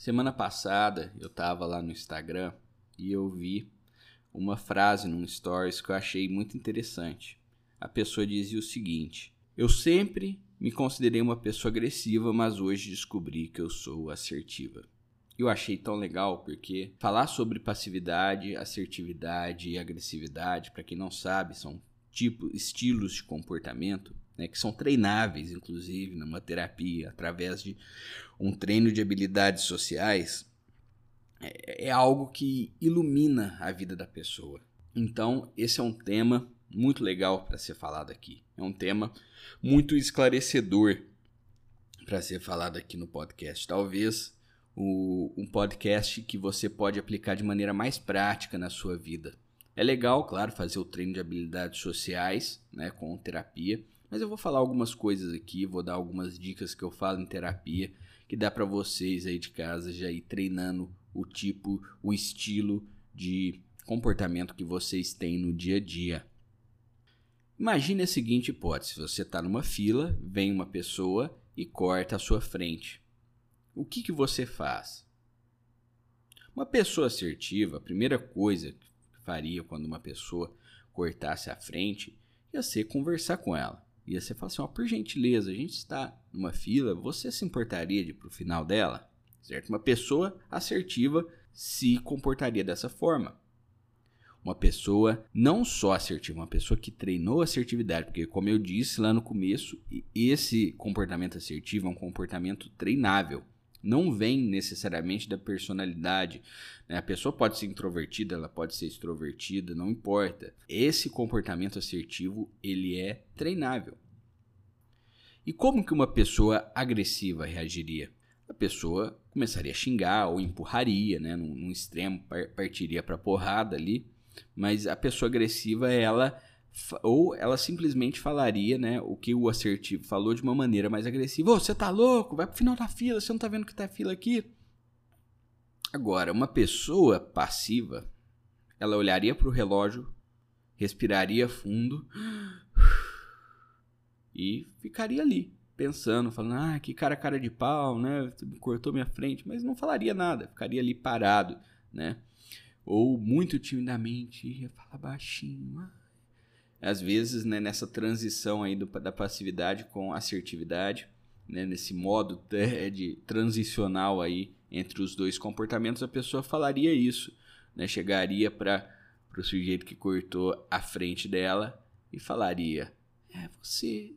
Semana passada eu estava lá no Instagram e eu vi uma frase num stories que eu achei muito interessante. A pessoa dizia o seguinte: Eu sempre me considerei uma pessoa agressiva, mas hoje descobri que eu sou assertiva. Eu achei tão legal porque falar sobre passividade, assertividade e agressividade, para quem não sabe, são tipo estilos de comportamento né, que são treináveis, inclusive, numa terapia, através de um treino de habilidades sociais, é, é algo que ilumina a vida da pessoa. Então, esse é um tema muito legal para ser falado aqui. É um tema muito esclarecedor para ser falado aqui no podcast. Talvez o, um podcast que você pode aplicar de maneira mais prática na sua vida. É legal, claro, fazer o treino de habilidades sociais né, com terapia, mas eu vou falar algumas coisas aqui, vou dar algumas dicas que eu falo em terapia, que dá para vocês aí de casa já ir treinando o tipo, o estilo de comportamento que vocês têm no dia a dia. Imagine a seguinte hipótese: você está numa fila, vem uma pessoa e corta a sua frente. O que, que você faz? Uma pessoa assertiva, a primeira coisa que faria quando uma pessoa cortasse a frente ia ser conversar com ela. E você fala assim, ó, por gentileza, a gente está numa fila, você se importaria de ir para o final dela? Certo? Uma pessoa assertiva se comportaria dessa forma. Uma pessoa não só assertiva, uma pessoa que treinou assertividade, porque como eu disse lá no começo, esse comportamento assertivo é um comportamento treinável não vem necessariamente da personalidade. Né? A pessoa pode ser introvertida, ela pode ser extrovertida, não importa. Esse comportamento assertivo ele é treinável. E como que uma pessoa agressiva reagiria? A pessoa começaria a xingar ou empurraria, né? num, num extremo partiria para porrada ali. Mas a pessoa agressiva ela ou ela simplesmente falaria, né, o que o assertivo falou de uma maneira mais agressiva. Ô, você tá louco? Vai pro final da fila, você não tá vendo que tá fila aqui? Agora, uma pessoa passiva, ela olharia para o relógio, respiraria fundo e ficaria ali, pensando, falando: "Ah, que cara cara de pau, né? Cortou minha frente", mas não falaria nada, ficaria ali parado, né? Ou muito timidamente ia falar baixinho: ah, às vezes, né, nessa transição aí do, da passividade com assertividade, né, nesse modo de transicional aí entre os dois comportamentos, a pessoa falaria isso, né, chegaria para o sujeito que cortou a frente dela e falaria: É, você.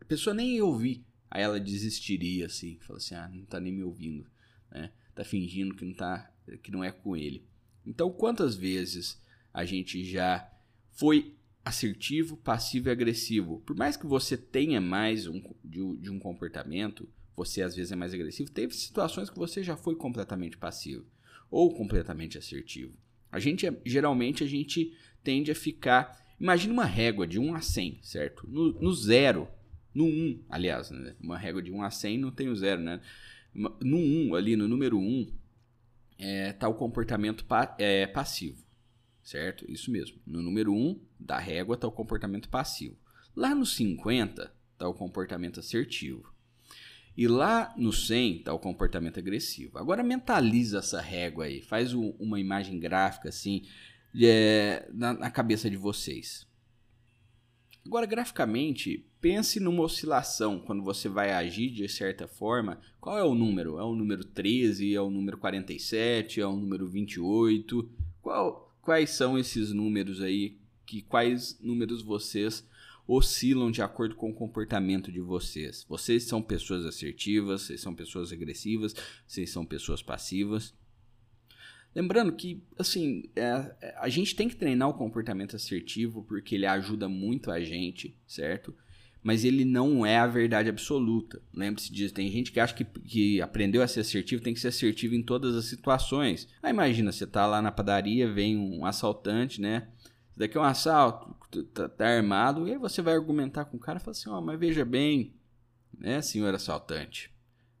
A pessoa nem ia ouvir, aí ela desistiria assim, fala assim: Ah, não tá nem me ouvindo, né, tá fingindo que não, tá, que não é com ele. Então, quantas vezes a gente já foi assertivo, passivo e agressivo. Por mais que você tenha mais um, de, de um comportamento, você às vezes é mais agressivo, teve situações que você já foi completamente passivo ou completamente assertivo. A gente geralmente a gente tende a ficar, imagina uma régua de 1 a 100, certo? No, no zero, no 1, aliás, né? uma régua de 1 a 100 não tem o zero, né? No 1, ali no número 1, é, tá o comportamento pa, é, passivo certo? Isso mesmo. No número 1 da régua está o comportamento passivo. Lá no 50 está o comportamento assertivo. E lá no 100 está o comportamento agressivo. Agora mentaliza essa régua aí, faz um, uma imagem gráfica assim é, na, na cabeça de vocês. Agora, graficamente, pense numa oscilação quando você vai agir de certa forma. Qual é o número? É o número 13? É o número 47? É o número 28? Qual, quais são esses números aí, que quais números vocês oscilam de acordo com o comportamento de vocês. Vocês são pessoas assertivas, vocês são pessoas agressivas, vocês são pessoas passivas. Lembrando que, assim, é, é a gente tem que treinar o comportamento assertivo porque ele ajuda muito a gente, certo? Mas ele não é a verdade absoluta. Lembre-se disso, tem gente que acha que, que aprendeu a ser assertivo tem que ser assertivo em todas as situações. Aí imagina, você tá lá na padaria, vem um assaltante, né? Isso daqui é um assalto, tá, tá armado, e aí você vai argumentar com o cara e fala assim, ó, oh, mas veja bem, né, senhor assaltante,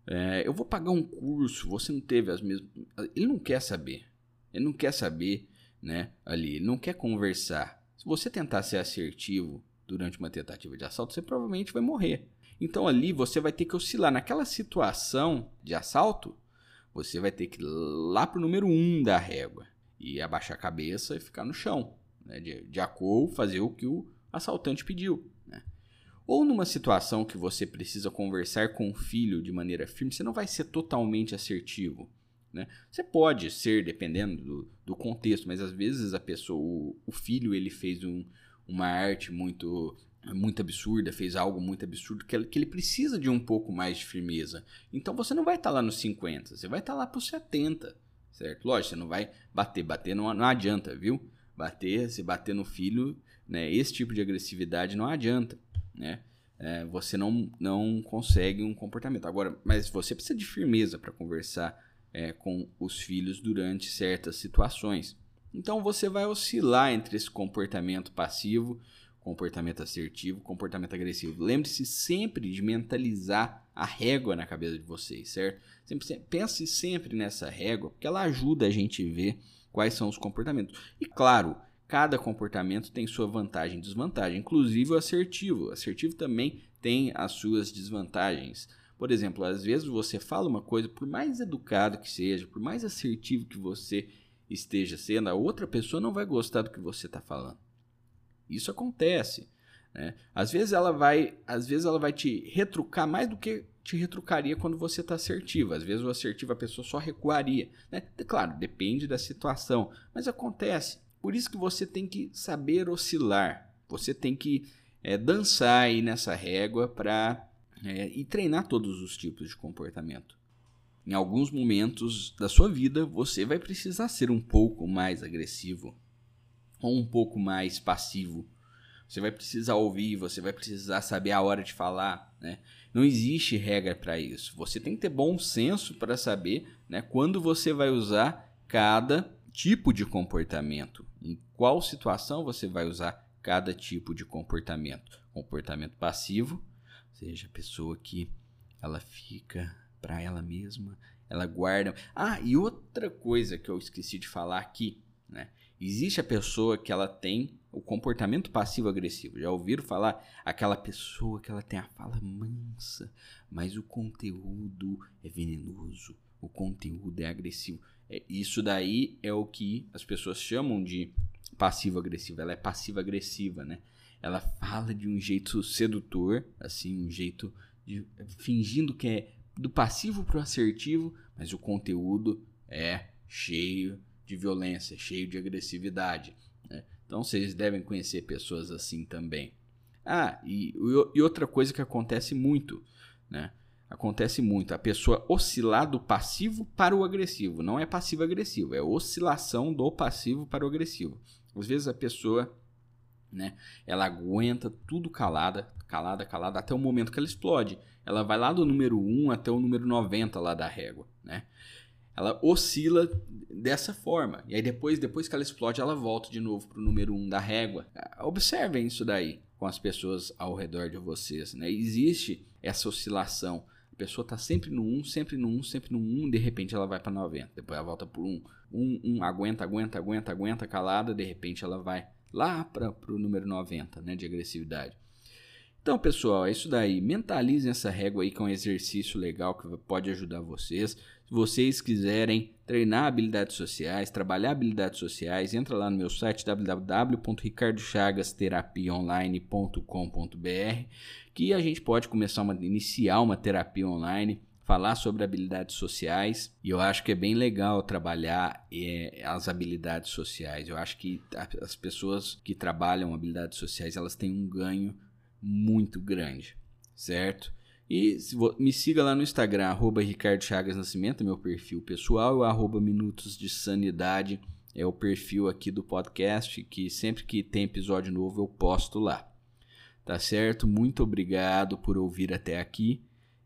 é, eu vou pagar um curso, você não teve as mesmas... Ele não quer saber, ele não quer saber, né, ali, ele não quer conversar. Se você tentar ser assertivo durante uma tentativa de assalto, você provavelmente vai morrer. Então ali você vai ter que oscilar naquela situação de assalto, você vai ter que ir lá pro número 1 um da régua e abaixar a cabeça e ficar no chão, né? de, de acordo, fazer o que o assaltante pediu. Né? Ou numa situação que você precisa conversar com o filho de maneira firme, você não vai ser totalmente assertivo. Né? Você pode ser, dependendo do, do contexto, mas às vezes a pessoa, o, o filho, ele fez um, uma arte muito muito absurda, fez algo muito absurdo, que ele, que ele precisa de um pouco mais de firmeza. Então você não vai estar tá lá nos 50, você vai estar tá lá para os 70, certo? Lógico, você não vai bater, bater não, não adianta, viu? Bater, se bater no filho, né? Esse tipo de agressividade não adianta, né? É, você não, não consegue um comportamento. Agora, mas você precisa de firmeza para conversar é, com os filhos durante certas situações. Então você vai oscilar entre esse comportamento passivo, comportamento assertivo, comportamento agressivo. Lembre-se sempre de mentalizar a régua na cabeça de vocês, certo? Sempre, sempre, pense sempre nessa régua, porque ela ajuda a gente ver quais são os comportamentos. E claro, cada comportamento tem sua vantagem e desvantagem, inclusive o assertivo. O assertivo também tem as suas desvantagens. Por exemplo, às vezes você fala uma coisa, por mais educado que seja, por mais assertivo que você esteja sendo, a outra pessoa não vai gostar do que você está falando. Isso acontece. Né? Às vezes ela vai, às vezes ela vai te retrucar mais do que te retrucaria quando você está assertivo. Às vezes o assertivo a pessoa só recuaria. Né? Claro, depende da situação, mas acontece. Por isso que você tem que saber oscilar. Você tem que é, dançar aí nessa régua para é, e treinar todos os tipos de comportamento. Em alguns momentos da sua vida, você vai precisar ser um pouco mais agressivo ou um pouco mais passivo. Você vai precisar ouvir, você vai precisar saber a hora de falar, né? Não existe regra para isso. Você tem que ter bom senso para saber, né, quando você vai usar cada tipo de comportamento, em qual situação você vai usar cada tipo de comportamento. Comportamento passivo, seja a pessoa que ela fica para ela mesma, ela guarda. Ah, e outra coisa que eu esqueci de falar aqui, né? Existe a pessoa que ela tem o comportamento passivo-agressivo. Já ouviram falar aquela pessoa que ela tem a fala mansa, mas o conteúdo é venenoso, o conteúdo é agressivo. É, isso daí é o que as pessoas chamam de passivo-agressivo. Ela é passiva-agressiva, né? Ela fala de um jeito sedutor, assim, um jeito de, fingindo que é do passivo para o assertivo, mas o conteúdo é cheio de violência, cheio de agressividade. Né? Então vocês devem conhecer pessoas assim também. Ah, e, e outra coisa que acontece muito, né? Acontece muito a pessoa oscilar do passivo para o agressivo. Não é passivo-agressivo, é oscilação do passivo para o agressivo. Às vezes a pessoa, né? Ela aguenta tudo calada, calada, calada, até o momento que ela explode ela vai lá do número 1 até o número 90 lá da régua, né? Ela oscila dessa forma. E aí depois, depois que ela explode, ela volta de novo para o número 1 da régua. Observem isso daí com as pessoas ao redor de vocês, né? Existe essa oscilação. A pessoa está sempre no 1, sempre no 1, sempre no 1, de repente ela vai para 90. Depois ela volta para 1. 1, 1, aguenta, aguenta, aguenta, aguenta, calada, de repente ela vai lá para o número 90, né, de agressividade. Então, pessoal, é isso daí. Mentalizem essa régua aí, que é um exercício legal que pode ajudar vocês. Se vocês quiserem treinar habilidades sociais, trabalhar habilidades sociais, entra lá no meu site www.ricardochagasterapiaonline.com.br que a gente pode começar a iniciar uma terapia online falar sobre habilidades sociais e eu acho que é bem legal trabalhar é, as habilidades sociais. Eu acho que as pessoas que trabalham habilidades sociais elas têm um ganho muito grande, certo? E me siga lá no Instagram, arroba Ricardo Chagas Nascimento, meu perfil pessoal, e arroba Minutos de Sanidade, é o perfil aqui do podcast, que sempre que tem episódio novo eu posto lá. Tá certo? Muito obrigado por ouvir até aqui